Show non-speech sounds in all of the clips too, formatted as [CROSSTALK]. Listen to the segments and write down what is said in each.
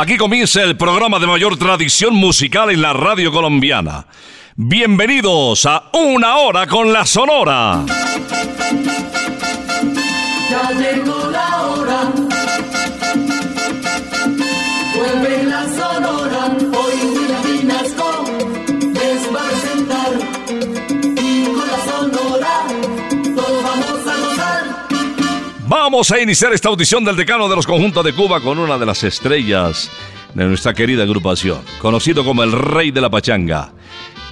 Aquí comienza el programa de mayor tradición musical en la radio colombiana. Bienvenidos a Una Hora con la Sonora. Vamos a iniciar esta audición del decano de los conjuntos de Cuba con una de las estrellas de nuestra querida agrupación, conocido como el Rey de la Pachanga.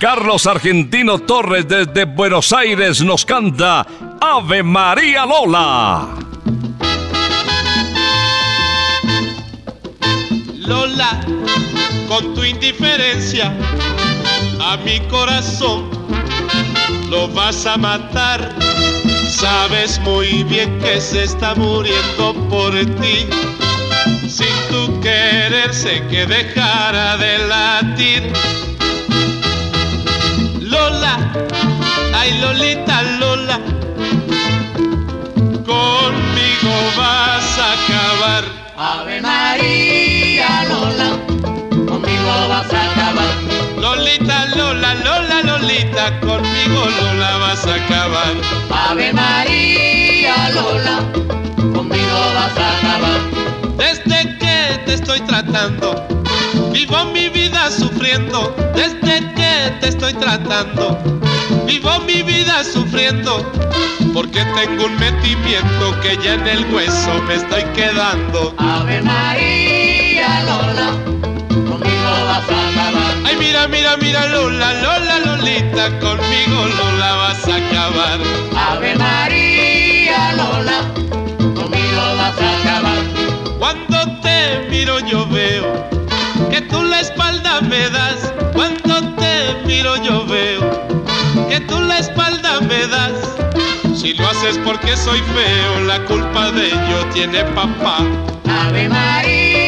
Carlos Argentino Torres desde Buenos Aires nos canta Ave María Lola. Lola, con tu indiferencia a mi corazón lo vas a matar. Sabes muy bien que se está muriendo por ti. Sin tu querer sé que dejara de latir. Lola, ay Lolita Lola, conmigo vas a acabar. Ave María Lola, conmigo vas a acabar. Lolita Lola, Lola Lolita, conmigo Lola vas a acabar. Ave María Lola, conmigo vas a acabar. Desde que te estoy tratando, vivo mi vida sufriendo desde que te estoy tratando. Vivo mi vida sufriendo porque tengo un metimiento que ya en el hueso me estoy quedando. Ave María Ay, mira, mira, mira, Lola, Lola, Lolita, conmigo Lola vas a acabar. Ave María Lola, conmigo vas a acabar. Cuando te miro yo veo que tú la espalda me das. Cuando te miro yo veo que tú la espalda me das. Si lo haces porque soy feo, la culpa de ello tiene papá. Ave María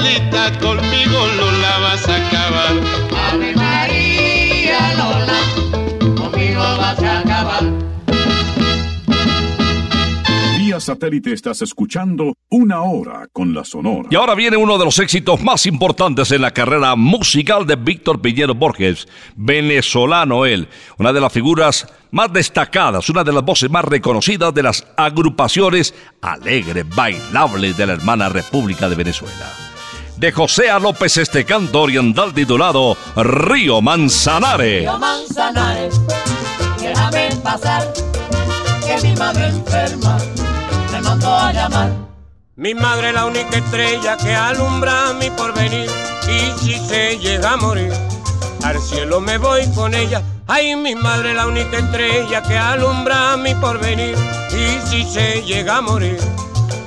Lolita, conmigo Lola vas a acabar. Ave María Lola, conmigo vas a acabar. Vía satélite estás escuchando Una Hora con la Sonora. Y ahora viene uno de los éxitos más importantes en la carrera musical de Víctor Piñero Borges, venezolano él, una de las figuras más destacadas, una de las voces más reconocidas de las agrupaciones alegres, bailables de la hermana República de Venezuela. De José A. López este canto oriental titulado Río Manzanares. Río Manzanares, déjame pasar, que mi madre enferma me mandó a llamar. Mi madre la única estrella que alumbra mi porvenir y si se llega a morir al cielo me voy con ella. Ay, mi madre la única estrella que alumbra mi porvenir y si se llega a morir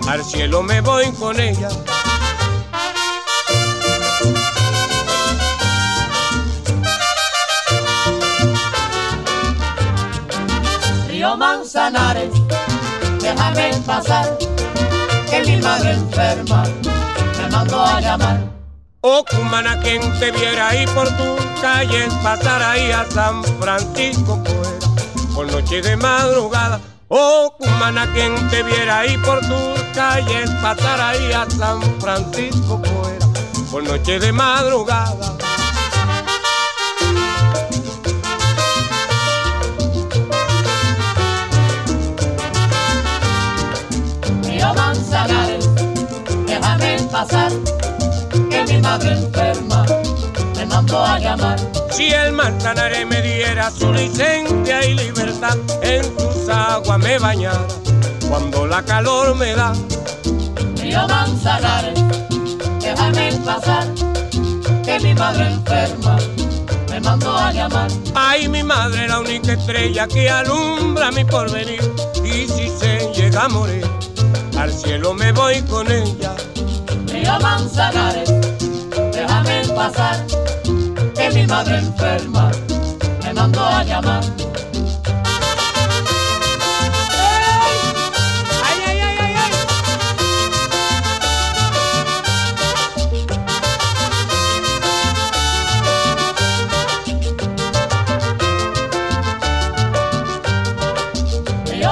al cielo me voy con ella. Manzanares, déjame pasar, que mi madre enferma me mandó a llamar. Oh, cumana, quien te viera ahí por tu calle, pasar ahí a San Francisco fuera, por noche de madrugada. Oh, cumana, quien te viera ahí por tus calles, pasar ahí a San Francisco fuera, por noche de madrugada. Pasar, que mi madre enferma me mandó a llamar. Si el Manzanares me diera su licencia y libertad, en sus aguas me bañara cuando la calor me da. Río Manzanares, déjame pasar, que mi madre enferma me mandó a llamar. Ay, mi madre, la única estrella que alumbra mi porvenir. Y si se llega a morir, al cielo me voy con ella. Río Manzanares, déjame pasar, que mi madre enferma me mandó a llamar.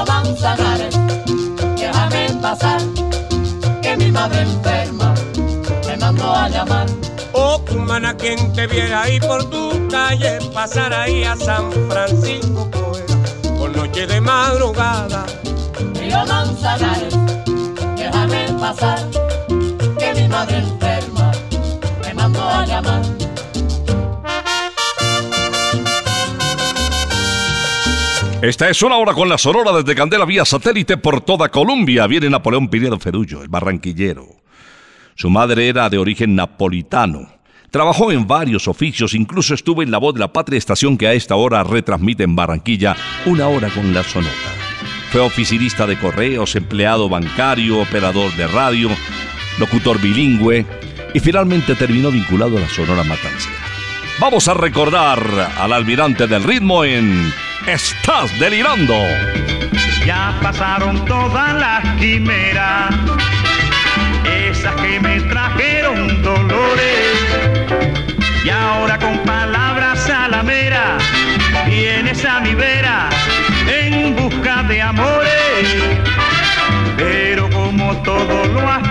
Manzanares, déjame pasar, que mi madre enferma a llamar. Oh, cumana, quien te viera ahí por tu calle, pasar ahí a San Francisco fuera, por noche de madrugada. Río Manzanares, déjame pasar, que mi madre enferma me mandó a llamar. Esta es una hora con la Sonora desde Candela vía satélite por toda Colombia. Viene Napoleón Pinedo Fedullo, el barranquillero. Su madre era de origen napolitano. Trabajó en varios oficios, incluso estuvo en La Voz de la Patria, estación que a esta hora retransmite en Barranquilla una hora con la Sonora. Fue oficinista de correos, empleado bancario, operador de radio, locutor bilingüe y finalmente terminó vinculado a la Sonora Matancera. Vamos a recordar al almirante del ritmo en Estás delirando. Ya pasaron todas las quimeras esas que me trajeron dolores. Y ahora con palabras salamera, vienes a mi vera en busca de amores. Pero como todo lo has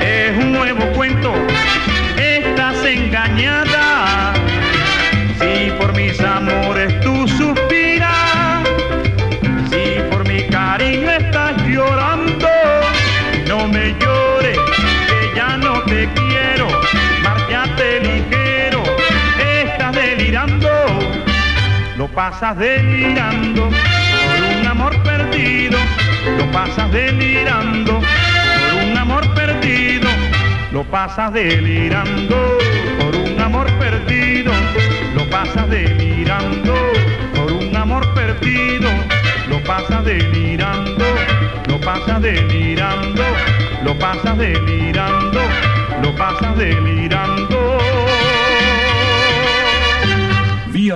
Es un nuevo cuento, estás engañada. Si por mis amores tú suspiras, si por mi cariño estás llorando, no me llores, que ya no te quiero, márchate ligero, estás delirando, lo pasas delirando por un amor perdido, lo pasas delirando lo pasas delirando por un amor perdido, lo pasas delirando por un amor perdido, lo pasas delirando, lo pasas delirando, lo pasas delirando, lo pasas delirando.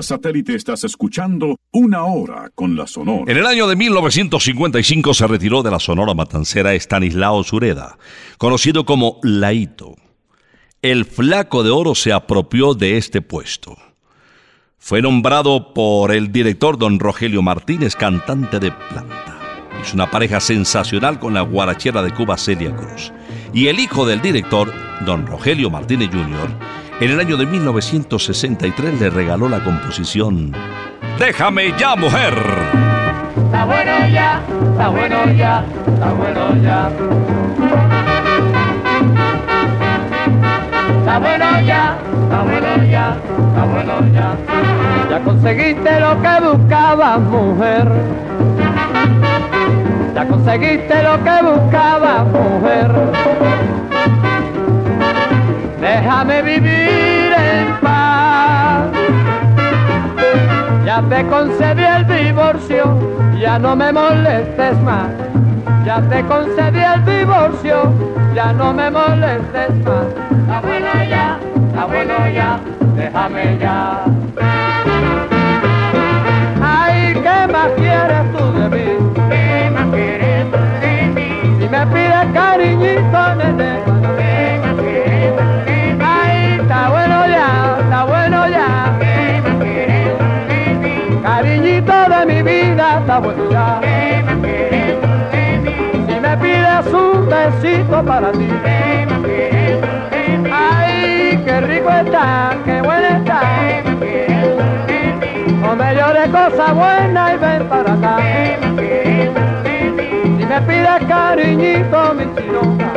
Satélite estás escuchando Una Hora con la Sonora. En el año de 1955 se retiró de la Sonora Matancera Estanislao Sureda, conocido como Laito. El flaco de oro se apropió de este puesto. Fue nombrado por el director don Rogelio Martínez, cantante de planta. Hizo una pareja sensacional con la guarachera de Cuba Celia Cruz. Y el hijo del director, don Rogelio Martínez Jr., en el año de 1963 le regaló la composición Déjame ya, mujer. Está bueno ya, está bueno ya, está bueno ya. Está bueno ya, está bueno ya, está bueno ya. Ya conseguiste lo que buscabas, mujer. Ya conseguiste lo que buscabas, mujer. Déjame vivir en paz. Ya te concedí el divorcio, ya no me molestes más. Ya te concedí el divorcio, ya no me molestes más. Bueno ya, bueno ya, déjame ya. Mí? Si me pides un besito para ti. Ay, qué rico está, qué bueno está. No me llores cosa buena y ven para acá. Si me pides cariñito, mi chinoca.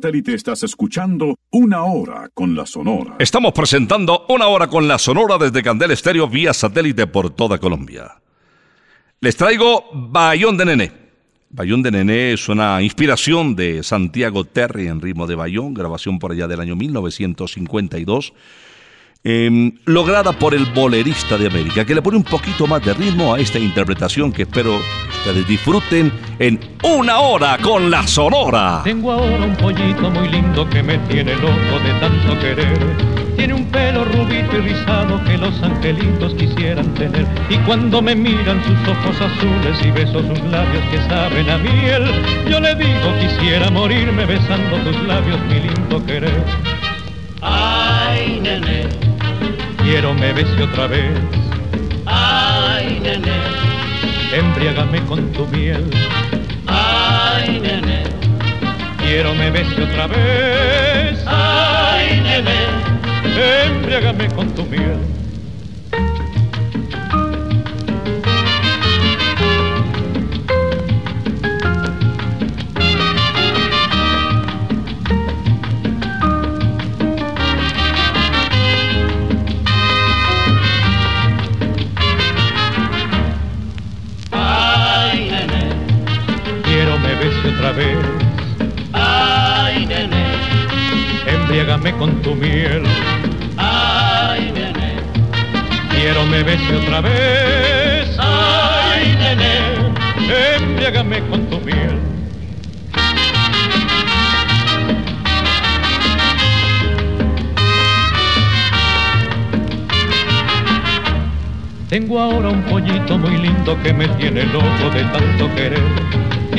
Satélite estás escuchando Una Hora con la Sonora. Estamos presentando Una Hora con la Sonora desde Candel Estéreo vía satélite por toda Colombia. Les traigo Bayón de Nené. Bayón de Nené es una inspiración de Santiago Terry en ritmo de Bayón, grabación por allá del año 1952 Em, lograda por el bolerista de América, que le pone un poquito más de ritmo a esta interpretación que espero ustedes disfruten en una hora con la Sonora. Tengo ahora un pollito muy lindo que me tiene loco de tanto querer. Tiene un pelo rubito y rizado que los angelitos quisieran tener. Y cuando me miran sus ojos azules y beso sus labios que saben a miel, yo le digo quisiera morirme besando tus labios, mi lindo querer. Ay, nene quiero me bese otra vez. Ay, nene, embriágame con tu miel. Ay, nene, quiero me bese otra vez. Ay, nene, embriágame con tu miel. Otra vez. Ay, nene, embriágame con tu miel. Ay, nene, quiero me bese otra vez. Ay, nene, embriágame con tu miel. Tengo ahora un pollito muy lindo que me tiene loco de tanto querer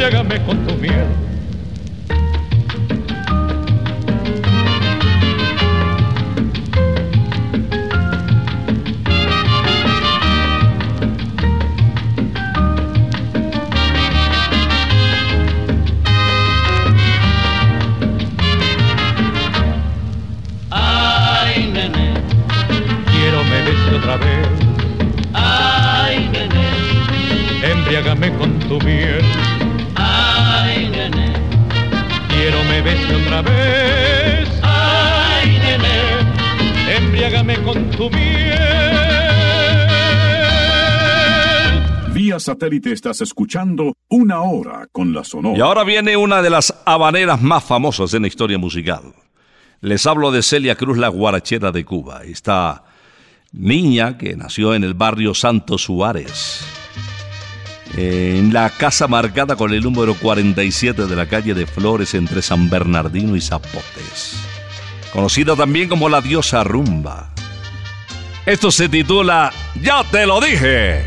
Embriágame con tu miel. Ay, nene, quiero me bese otra vez. Ay, nene, embriágame con tu miel. Quiero me bese otra vez. Ay, nene, embriágame con tu miel. Vía satélite estás escuchando Una Hora con la Sonora. Y ahora viene una de las habaneras más famosas en la historia musical. Les hablo de Celia Cruz, la guarachera de Cuba. Esta niña que nació en el barrio Santo Suárez en la casa marcada con el número 47 de la calle de Flores entre San Bernardino y Zapotes, conocida también como la diosa rumba. Esto se titula Ya te lo dije.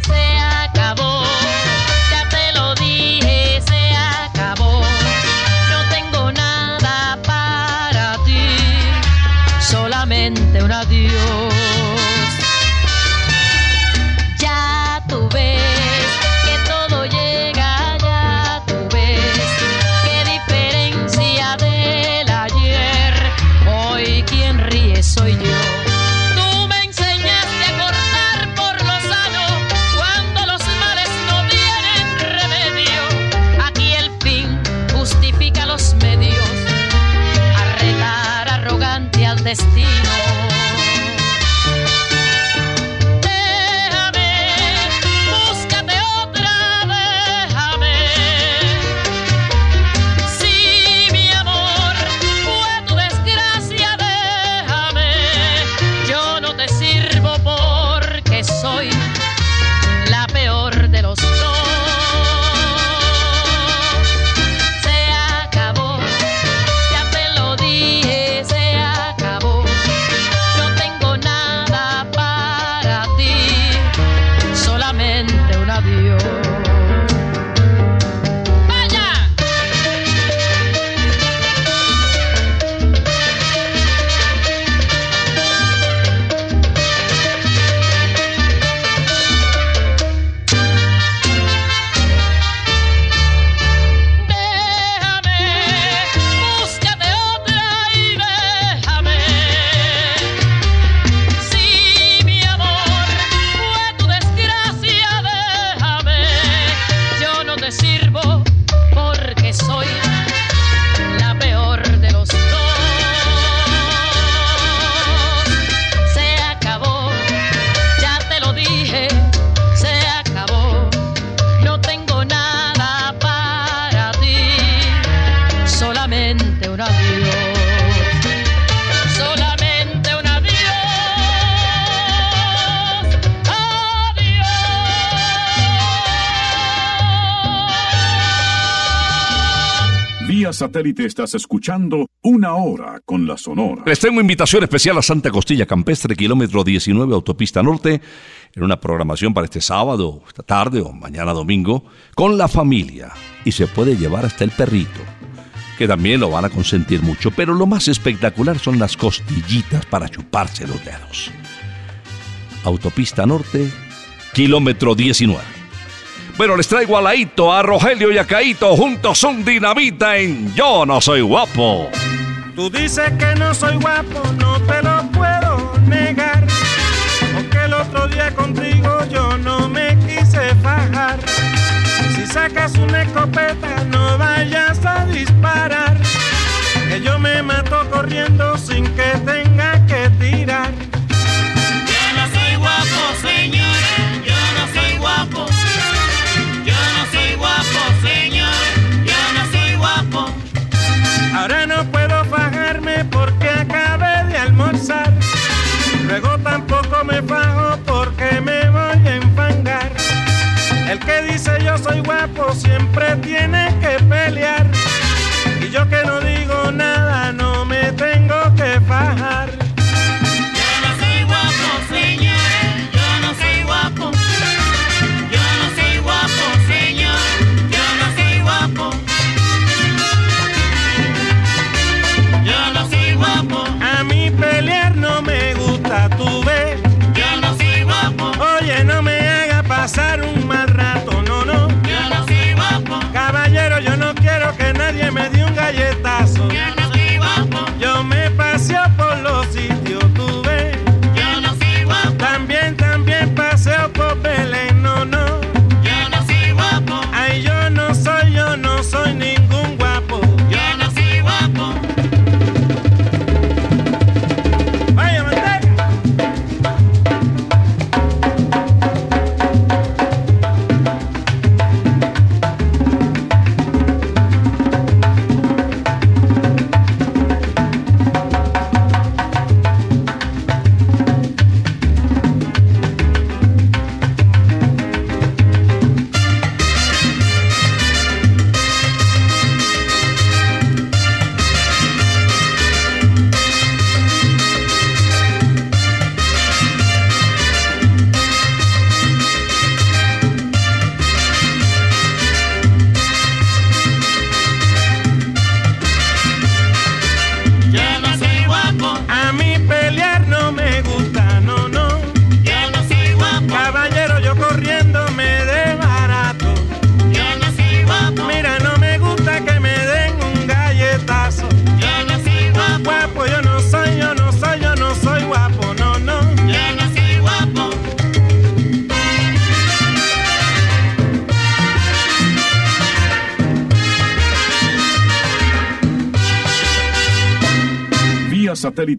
Satélite estás escuchando Una Hora con la Sonora. Les tengo invitación especial a Santa Costilla Campestre, kilómetro 19, autopista norte, en una programación para este sábado, esta tarde o mañana domingo, con la familia. Y se puede llevar hasta el perrito, que también lo van a consentir mucho. Pero lo más espectacular son las costillitas para chuparse los dedos. Autopista norte, kilómetro 19. Bueno, les traigo a Laito, a Rogelio y a Caito, juntos son dinamita en Yo No Soy Guapo. Tú dices que no soy guapo, no te lo puedo negar. Porque el otro día contigo yo no me quise fajar. Si sacas una escopeta, no vayas a disparar. Que yo me mato corriendo sin que tenga Ahora no puedo fajarme porque acabé de almorzar. Luego tampoco me fajo porque me voy a enfangar. El que dice yo soy guapo siempre tiene que pelear. Y yo que no digo nada no me tengo que fajar.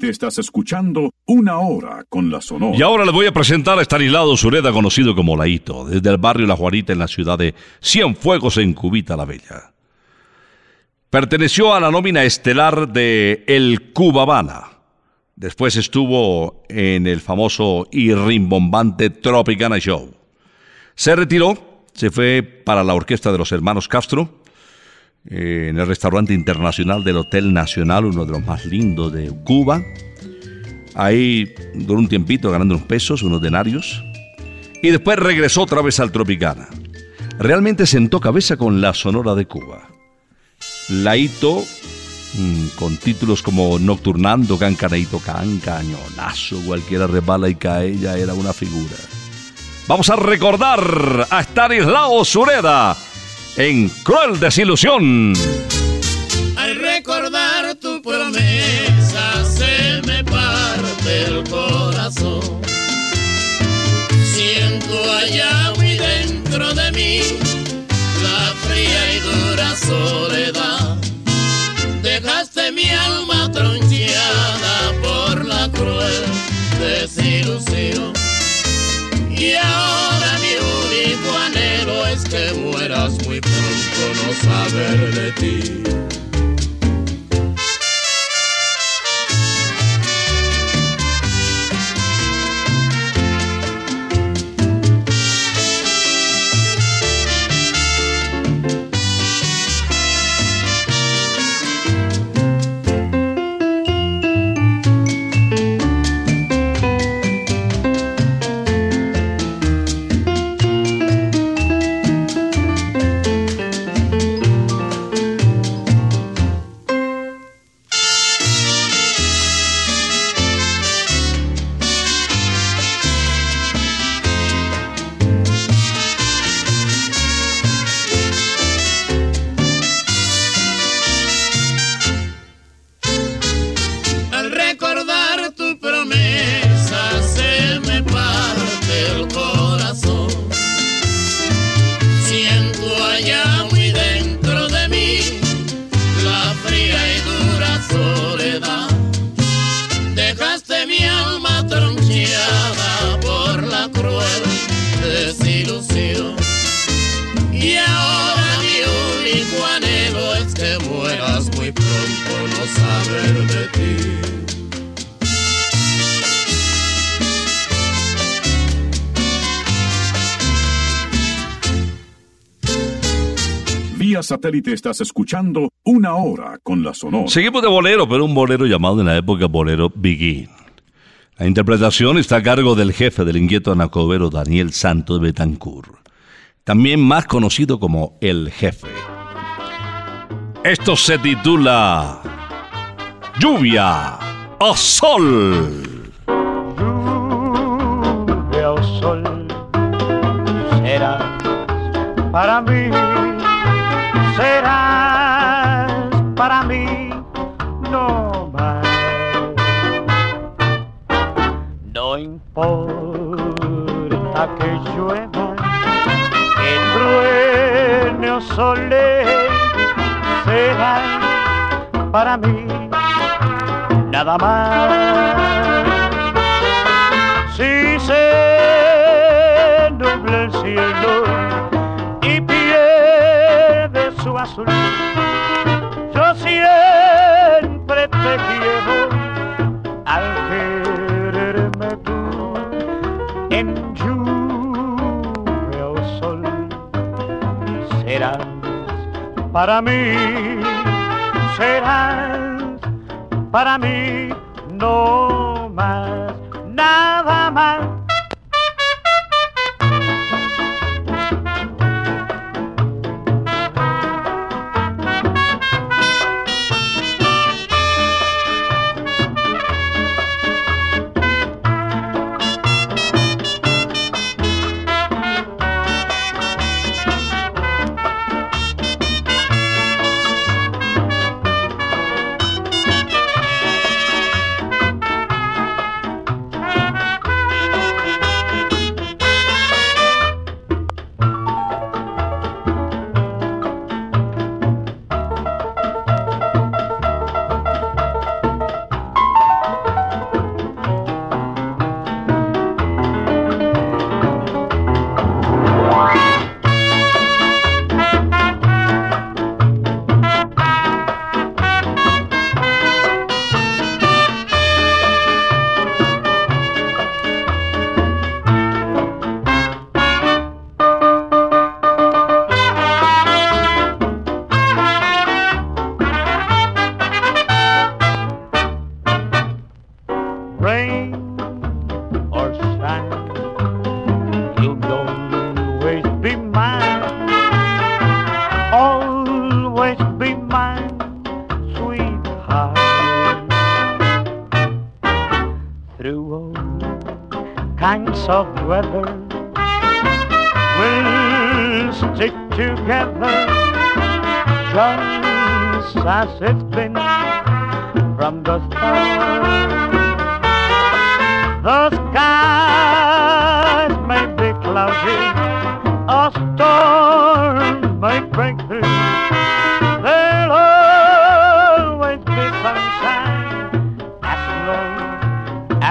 Estás escuchando Una Hora con la Sonora. Y ahora les voy a presentar a Estanislao Sureda, conocido como Laito, desde el barrio La Juanita en la ciudad de Cienfuegos en Cubita la Bella. Perteneció a la nómina estelar de El Cubabana. Después estuvo en el famoso y rimbombante Tropicana Show. Se retiró, se fue para la orquesta de los hermanos Castro, eh, en el restaurante internacional del Hotel Nacional, uno de los más lindos de Cuba. Ahí duró un tiempito ganando unos pesos, unos denarios. y después regresó otra vez al Tropicana. Realmente sentó cabeza con la Sonora de Cuba. Laito, mm, con títulos como Nocturnando, Cancanaito Can, Cañonazo, cualquiera resbala y cae, ella era una figura. Vamos a recordar a Stanislao Sureda en Cruel Desilusión. Al recordar tu promesa se me parte el corazón. Siento allá muy dentro de mí la fría y dura soledad. Dejaste mi alma troncheada por la cruel desilusión. Y ahora mi único anhelo que mueras muy pronto, no saber de ti. Satélite estás escuchando Una Hora con la Sonora. Seguimos de bolero, pero un bolero llamado en la época bolero Begin. La interpretación está a cargo del jefe del inquieto anacobero Daniel Santos Betancourt, también más conocido como El Jefe. Esto se titula Lluvia o Sol. Para mí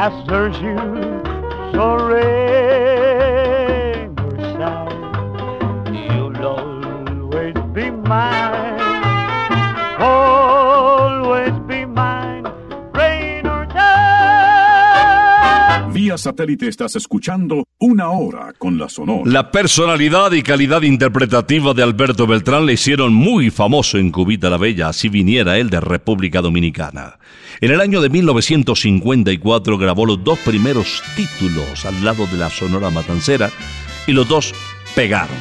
After you, sorry, sound, you'll always be mine. Satélite estás escuchando Una Hora con la Sonora. La personalidad y calidad interpretativa de Alberto Beltrán le hicieron muy famoso en Cubita la Bella, así viniera él de República Dominicana. En el año de 1954 grabó los dos primeros títulos al lado de la Sonora Matancera y los dos pegaron.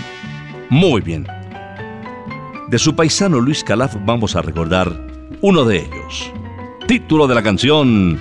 Muy bien. De su paisano Luis Calaf vamos a recordar uno de ellos. Título de la canción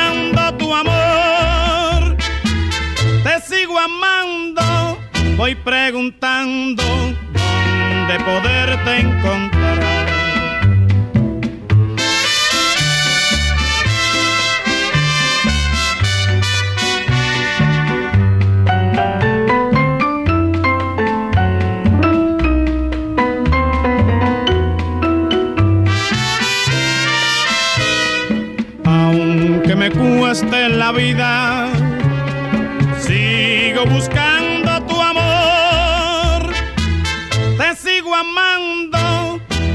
amando, voy preguntando dónde poderte encontrar. Aunque me cueste la vida,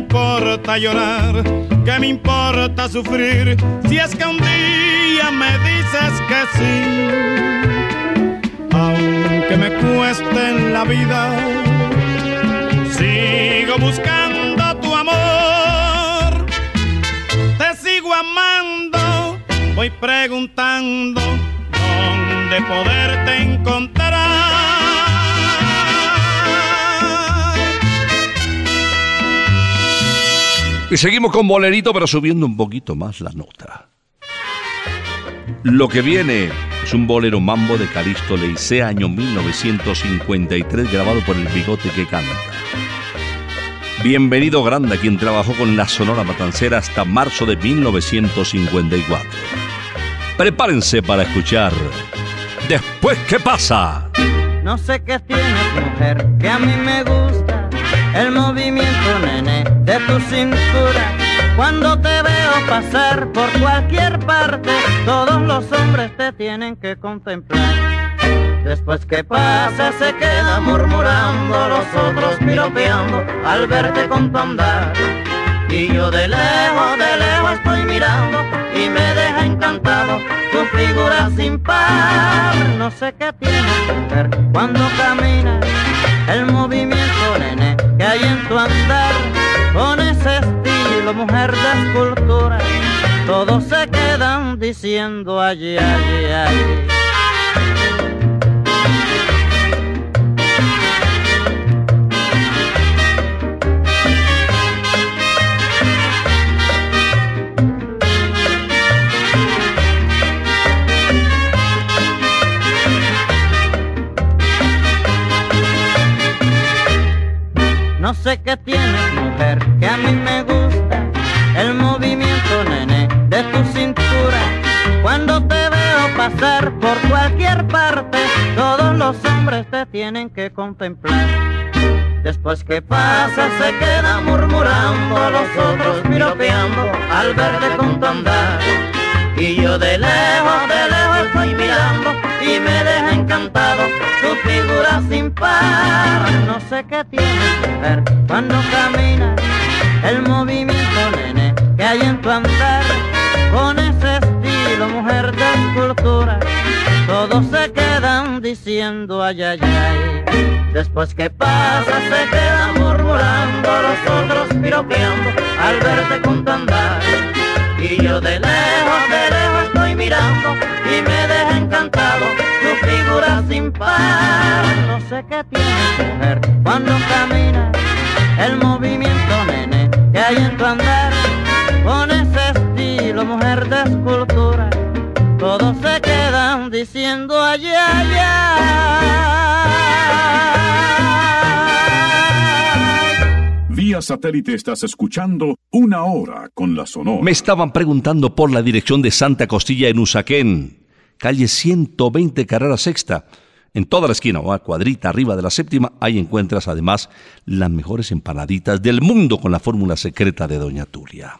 importa llorar? ¿Qué me importa sufrir? Si es que un día me dices que sí. Aunque me cueste en la vida, sigo buscando tu amor. Te sigo amando, voy preguntando dónde poderte encontrar. Y seguimos con bolerito, pero subiendo un poquito más la nota. Lo que viene es un bolero mambo de Calixto Leicea, año 1953, grabado por el bigote que canta. Bienvenido Grande, quien trabajó con la Sonora Matancera hasta marzo de 1954. Prepárense para escuchar Después, ¿qué pasa? No sé qué tienes, mujer, que a mí me gusta el movimiento, nene, de tu cintura. Cuando te veo pasar por cualquier parte, todos los hombres te tienen que contemplar. Después que pasa se queda murmurando, los otros piropeando al verte con tu andar. Y yo de lejos, de lejos estoy mirando y me deja encantado tu figura sin par. No sé qué tiene mujer cuando camina, el movimiento nene que hay en tu andar, con ese estilo mujer de escultura, todos se quedan diciendo allí, allí, allí. Que contemplar. Después que pasa se queda murmurando, los otros piropeando al verte con tu andar. Y yo de lejos, de lejos estoy mirando y me deja encantado tu figura sin par. No sé qué tiene cuando camina, el movimiento diciendo ay ay ay. Después que pasa se queda murmurando, los otros piropeando al verte con tu andar. Y yo de lejos, de lejos estoy mirando y me deja encantado tu figura sin par. No sé qué tiene mujer cuando camina, el movimiento nene que hay en tu andar, con ese estilo mujer de escultura, todos se quedan diciendo allá, allá. Vía satélite estás escuchando Una Hora con la Sonora. Me estaban preguntando por la dirección de Santa Costilla en Usaquén, calle 120 Carrera Sexta. En toda la esquina o a cuadrita arriba de la séptima, ahí encuentras además las mejores empanaditas del mundo con la fórmula secreta de Doña Tulia.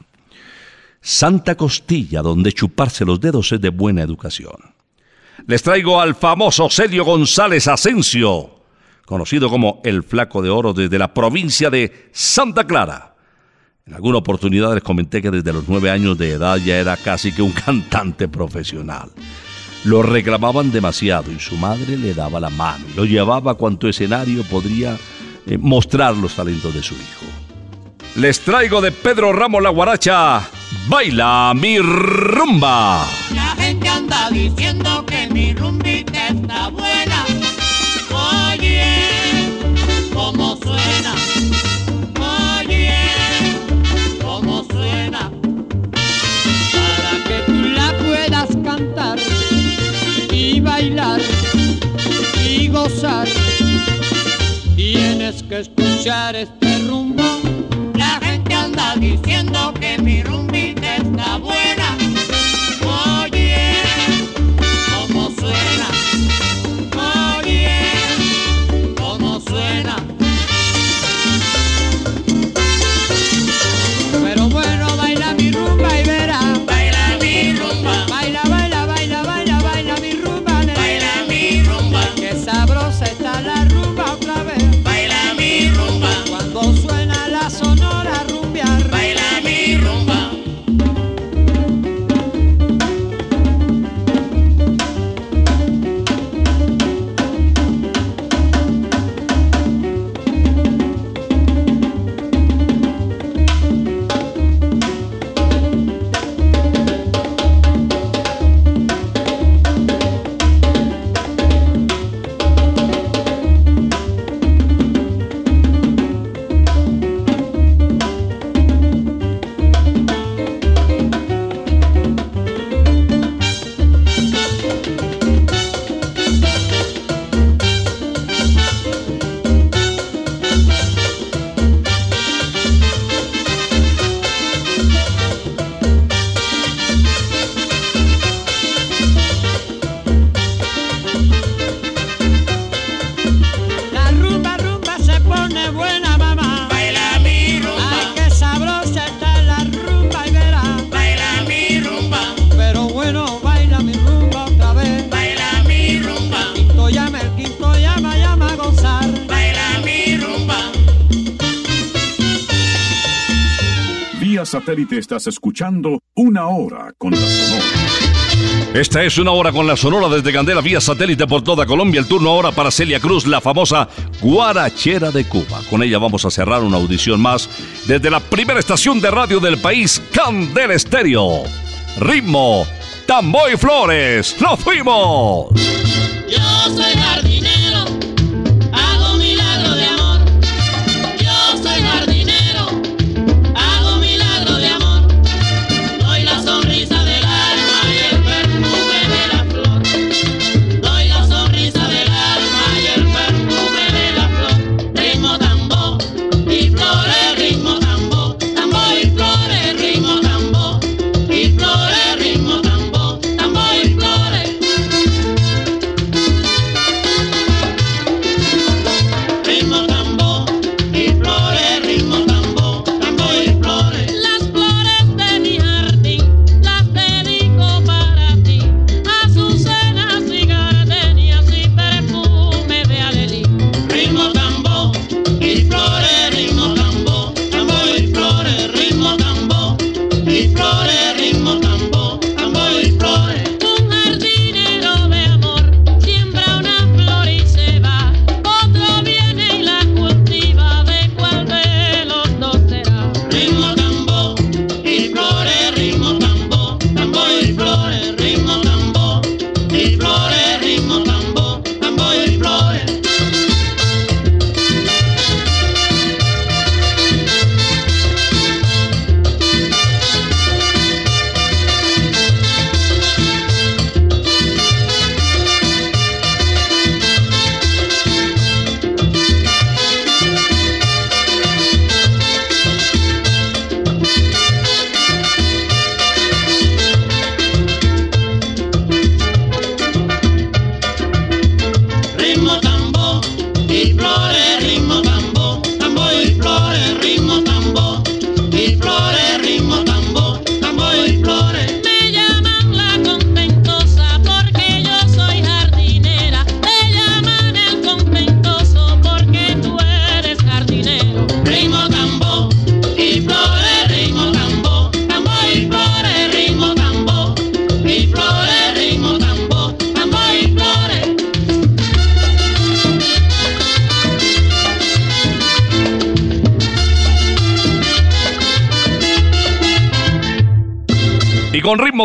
Santa Costilla, donde chuparse los dedos es de buena educación. Les traigo al famoso Celio González Asensio, conocido como el Flaco de Oro desde la provincia de Santa Clara. En alguna oportunidad les comenté que desde los nueve años de edad ya era casi que un [LAUGHS] cantante profesional. Lo reclamaban demasiado y su madre le daba la mano y lo llevaba a cuanto escenario podría eh, mostrar los talentos de su hijo. Les traigo de Pedro Ramos la guaracha, Baila mi rumba. La gente anda diciendo que mi rumbita está buena. Oye, cómo suena. Oye, cómo suena. Para que tú la puedas cantar y bailar y gozar, tienes que escuchar este rumbo. Diciendo que mi rumbita está buena. Satélite estás escuchando Una Hora con la Sonora. Esta es una hora con la Sonora desde Candela vía satélite por toda Colombia. El turno ahora para Celia Cruz, la famosa guarachera de Cuba. Con ella vamos a cerrar una audición más desde la primera estación de radio del país, Candela Estéreo. Ritmo, Tamboy Flores. ¡Nos fuimos!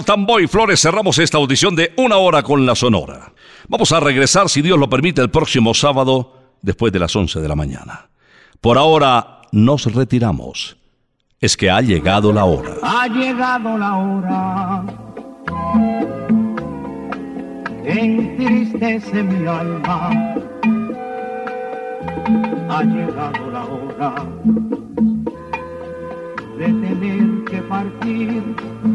Y con ritmo tambo y flores cerramos esta audición de una hora con la Sonora. Vamos a regresar, si Dios lo permite, el próximo sábado después de las 11 de la mañana. Por ahora nos retiramos. Es que ha llegado la hora. Ha llegado la hora entristece mi alma. Ha llegado la hora de tener que partir.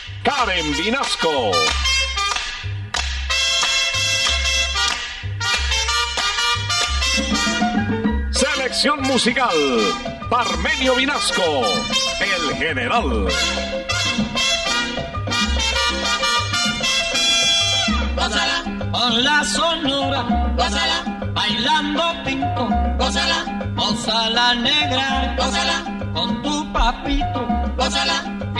Karen Vinasco. Selección musical, Parmenio Vinasco, el general. Gózala con la sonora, gózala bailando pinto, gózala, gózala negra, gózala con tu papito, gózala